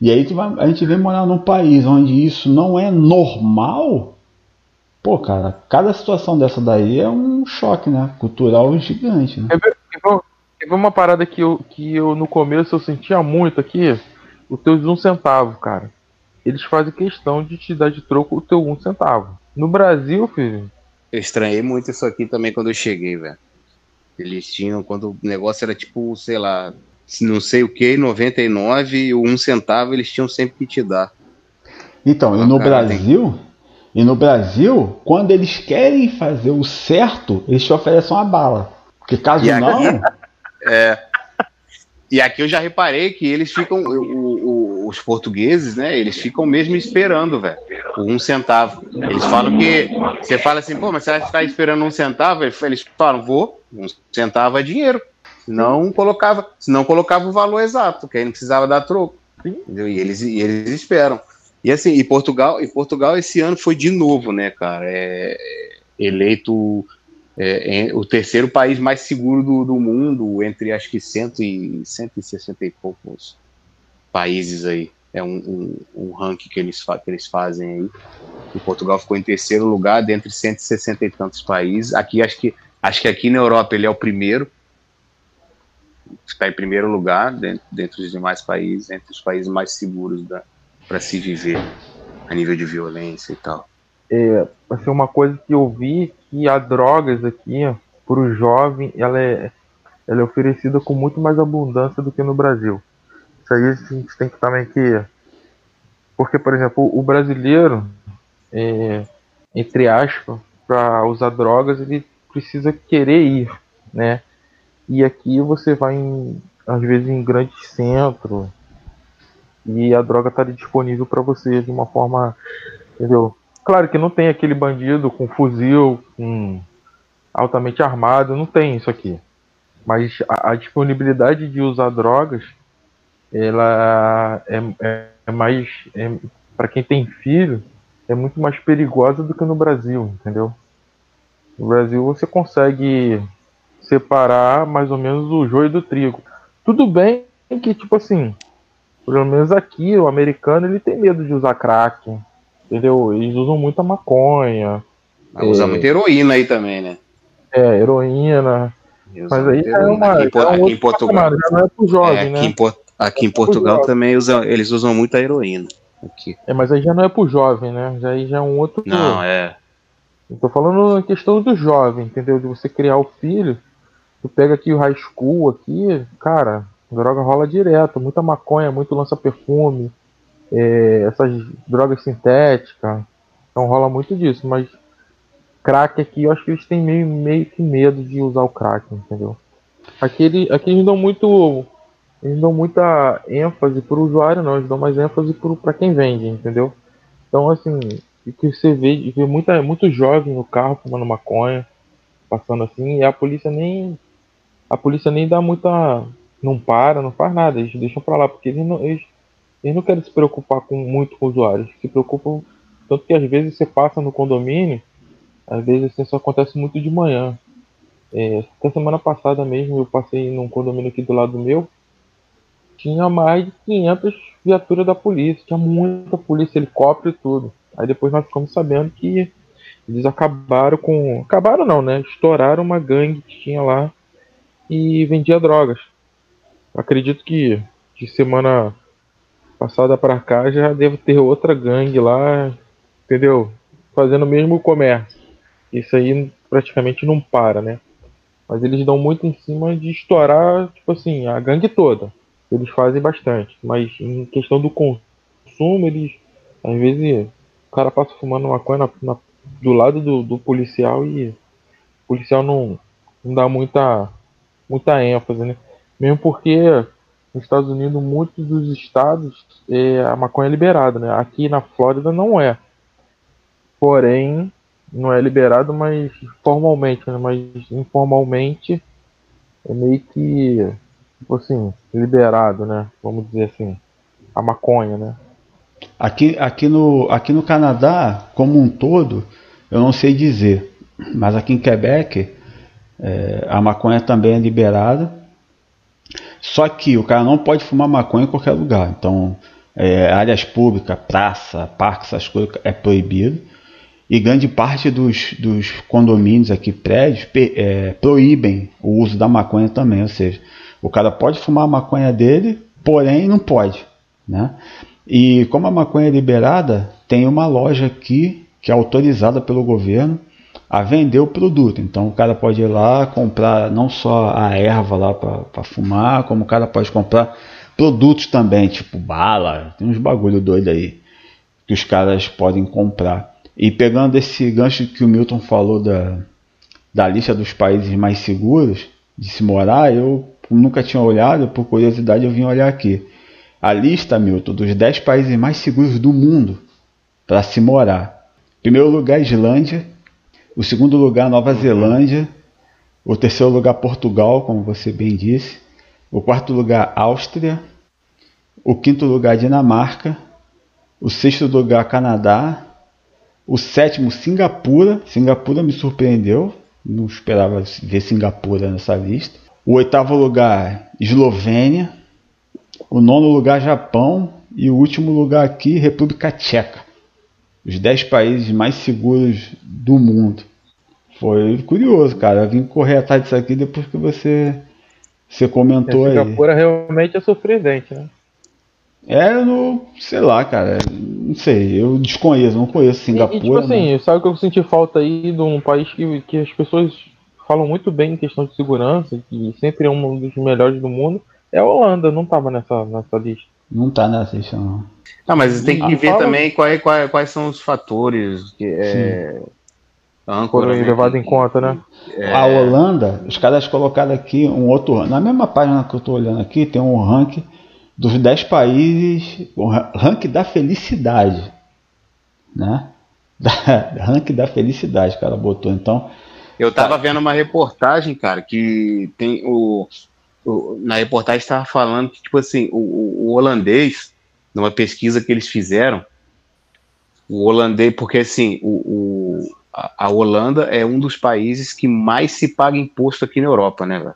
Speaker 1: E aí vai, a gente vem morar num país onde isso não é normal. Pô, cara, cada situação dessa daí é um choque, né? Cultural gigante, né?
Speaker 4: Teve uma parada que eu, que eu no começo eu sentia muito aqui, o teu de um centavo, cara eles fazem questão de te dar de troco o teu um centavo. No Brasil, filho.
Speaker 3: Eu estranhei muito isso aqui também quando eu cheguei, velho. Eles tinham, quando o negócio era tipo, sei lá, não sei o que, 99 e o um centavo eles tinham sempre que te dar.
Speaker 1: Então, e no Brasil, tem... e no Brasil, quando eles querem fazer o certo, eles te oferecem uma bala. Porque caso e não. Aqui,
Speaker 3: é. E aqui eu já reparei que eles ficam, o, o, os portugueses, né? Eles ficam mesmo esperando, velho, um centavo. Eles falam que você fala assim, pô, mas você vai ficar esperando um centavo? Eles falam, vou, um centavo é dinheiro. Não colocava, não colocava o valor exato, que aí não precisava dar troco. Entendeu? E eles, e eles esperam. E assim, e Portugal, e Portugal esse ano foi de novo, né, cara? É, eleito é, é, o terceiro país mais seguro do, do mundo, entre acho que cento e, 160 e poucos países aí. É um, um, um ranking que eles, que eles fazem aí. E Portugal ficou em terceiro lugar dentre 160 e tantos países. Aqui acho que acho que aqui na Europa ele é o primeiro. Está em primeiro lugar dentro, dentro dos demais países, entre os países mais seguros para se viver a nível de violência e tal
Speaker 4: é, assim, uma coisa que eu vi que a drogas aqui, para o jovem, ela é, ela é oferecida com muito mais abundância do que no Brasil. Isso aí a gente tem que também que. Porque, por exemplo, o brasileiro, é, entre aspas, para usar drogas, ele precisa querer ir, né? E aqui você vai, em, às vezes, em grandes centros e a droga está disponível para você de uma forma, entendeu? Claro que não tem aquele bandido com fuzil, com altamente armado, não tem isso aqui. Mas a, a disponibilidade de usar drogas, ela é, é, é mais, é, para quem tem filho, é muito mais perigosa do que no Brasil, entendeu? No Brasil você consegue separar mais ou menos o joio do trigo. Tudo bem que, tipo assim, pelo menos aqui, o americano ele tem medo de usar crack, Entendeu? Eles usam muita maconha.
Speaker 3: Ah, usa é... muita heroína aí também, né?
Speaker 4: É, heroína. Mas aí é uma.
Speaker 3: aqui,
Speaker 4: é um
Speaker 3: aqui em Portugal.
Speaker 4: não é pro jovem,
Speaker 3: É,
Speaker 4: né?
Speaker 3: aqui, em Por- aqui em Portugal também usam, eles usam muito a heroína. Aqui.
Speaker 4: É, mas aí já não é pro jovem, né? Já aí já é um outro.
Speaker 3: Não, é.
Speaker 4: Eu tô falando na questão do jovem, entendeu? De você criar o filho. Tu pega aqui o high school aqui, cara, droga rola direto, muita maconha, muito lança-perfume, é, essas drogas sintéticas. Então rola muito disso, mas crack aqui, eu acho que eles têm meio, meio que medo de usar o crack, entendeu? Aqui, ele, aqui eles dão muito. Eles dão muita ênfase pro usuário, não, eles dão mais ênfase pro, pra quem vende, entendeu? Então, assim, o que você vê, vê muita, muito jovem no carro fumando maconha, passando assim, e a polícia nem. A polícia nem dá muita. Não para, não faz nada, eles deixam pra lá, porque eles não, eles, eles não querem se preocupar com, muito com o usuário, eles se preocupam. Tanto que às vezes você passa no condomínio, às vezes assim, isso acontece muito de manhã. É, até semana passada mesmo eu passei num condomínio aqui do lado meu, tinha mais de 500 viaturas da polícia, tinha muita polícia, helicóptero e tudo. Aí depois nós ficamos sabendo que eles acabaram com. Acabaram não, né? Estouraram uma gangue que tinha lá e vendia drogas. Acredito que de semana passada pra cá já deve ter outra gangue lá, entendeu? Fazendo o mesmo comércio. Isso aí praticamente não para, né? Mas eles dão muito em cima de estourar, tipo assim, a gangue toda. Eles fazem bastante. Mas em questão do consumo, eles. Às vezes o cara passa fumando maconha na, na, do lado do, do policial e o policial não, não dá muita, muita ênfase, né? Mesmo porque nos Estados Unidos, muitos dos estados, é, a maconha é liberada, né? Aqui na Flórida não é. Porém, não é liberado, mas formalmente, né? Mas informalmente é meio que, tipo assim, liberado, né? Vamos dizer assim, a maconha, né?
Speaker 1: Aqui, aqui, no, aqui no Canadá, como um todo, eu não sei dizer, mas aqui em Quebec, é, a maconha também é liberada. Só que o cara não pode fumar maconha em qualquer lugar. Então, é, áreas públicas, praça, parque, essas coisas é proibido. E grande parte dos, dos condomínios aqui, prédios, é, proíbem o uso da maconha também. Ou seja, o cara pode fumar a maconha dele, porém não pode. Né? E como a maconha é liberada, tem uma loja aqui que é autorizada pelo governo a vender o produto. Então o cara pode ir lá comprar não só a erva lá para fumar, como o cara pode comprar produtos também, tipo bala, tem uns bagulho doido aí que os caras podem comprar. E pegando esse gancho que o Milton falou da, da lista dos países mais seguros de se morar, eu nunca tinha olhado, por curiosidade eu vim olhar aqui. A lista, Milton, dos 10 países mais seguros do mundo para se morar. Primeiro lugar, Islândia. O segundo lugar, Nova Zelândia. O terceiro lugar, Portugal, como você bem disse. O quarto lugar, Áustria. O quinto lugar, Dinamarca. O sexto lugar, Canadá. O sétimo, Singapura. Singapura me surpreendeu. Não esperava ver Singapura nessa lista. O oitavo lugar, Eslovênia. O nono lugar, Japão. E o último lugar aqui, República Tcheca. Os 10 países mais seguros do mundo. Foi curioso, cara. Eu vim correr atrás disso aqui depois que você, você comentou
Speaker 4: a
Speaker 1: aí.
Speaker 4: Singapura realmente é surpreendente, né?
Speaker 1: É, no, sei lá, cara. Não sei, eu desconheço, não conheço Singapura.
Speaker 4: E, tipo assim, sabe o que eu senti falta aí de um país que, que as pessoas falam muito bem em questão de segurança, que sempre é um dos melhores do mundo, é a Holanda, não tava nessa, nessa lista.
Speaker 1: Não tá nessa lista, não.
Speaker 3: Ah, mas tem que
Speaker 4: Ah,
Speaker 3: ver
Speaker 4: fala-
Speaker 3: também quais, quais, quais são os fatores que é, âncora,
Speaker 4: Foram
Speaker 3: né,
Speaker 4: levados
Speaker 3: que-
Speaker 4: em conta, né?
Speaker 3: É.
Speaker 1: A Holanda, os caras colocaram aqui um outro. Na mesma página que eu tô olhando aqui, tem um ranking dos 10 países, o ra- ranking da felicidade. Né? Da, ranking da felicidade, o cara botou. Então,
Speaker 3: Eu tava vendo uma reportagem, cara, que tem o. na reportagem estava falando que, tipo assim, o, o- holandês, numa pesquisa que eles fizeram, o holandês, porque assim, o, o- a, a Holanda é um dos países que mais se paga imposto aqui na Europa, né, velho?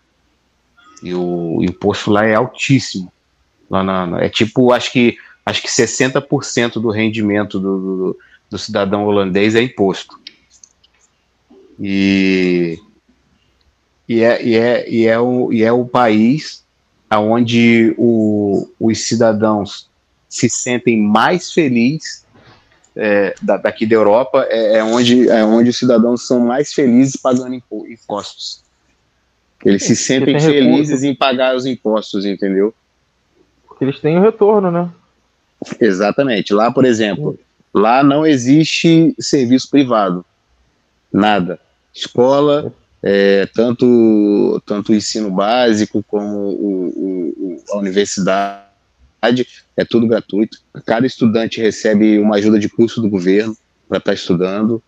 Speaker 3: E o, imposto lá é altíssimo. Lá na- é tipo, acho que acho que 60% do rendimento do, do, do cidadão holandês é imposto. E, E é, e é, e é, o, e é o país onde o, os cidadãos se sentem mais felizes é, da, daqui da Europa, é, é, onde, é onde os cidadãos são mais felizes pagando impostos. Eles se sentem felizes recurso. em pagar os impostos, entendeu?
Speaker 4: Porque eles têm o retorno, né?
Speaker 3: Exatamente. Lá, por exemplo, lá não existe serviço privado. Nada. Escola, é, tanto, tanto o ensino básico como o, o, a universidade, é tudo gratuito. Cada estudante recebe uma ajuda de curso do governo para estar tá estudando,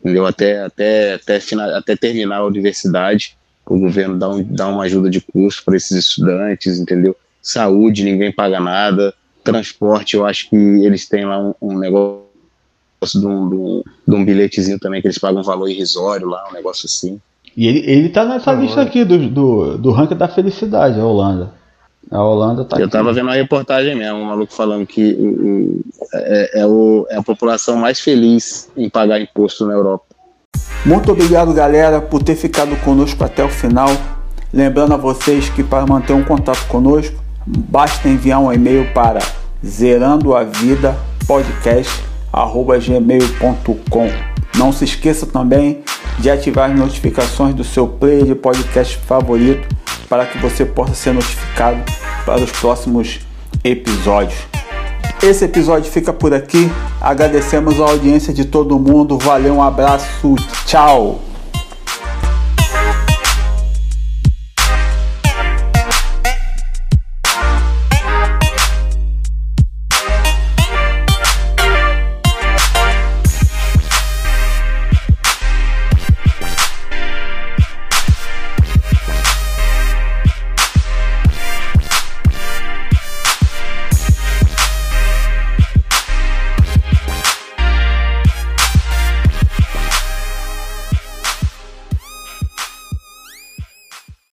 Speaker 3: entendeu? Até, até, até, final, até terminar a universidade, o governo dá, um, dá uma ajuda de curso para esses estudantes, entendeu? Saúde, ninguém paga nada. Transporte, eu acho que eles têm lá um, um negócio de um, de, um, bilhetezinho também que eles pagam um valor irrisório lá, um negócio assim.
Speaker 1: E ele, ele tá nessa lista aqui do, do, do ranking da felicidade, a Holanda. A Holanda tá
Speaker 3: Eu
Speaker 1: aqui.
Speaker 3: tava vendo uma reportagem mesmo, um maluco falando que é, é, o, é a população mais feliz em pagar imposto na Europa.
Speaker 1: Muito obrigado, galera, por ter ficado conosco até o final. Lembrando a vocês que para manter um contato conosco, basta enviar um e-mail para zerandoavidapodcast@gmail.com. Não se esqueça também de ativar as notificações do seu player de podcast favorito para que você possa ser notificado para os próximos episódios. Esse episódio fica por aqui. Agradecemos a audiência de todo mundo. Valeu, um abraço, tchau!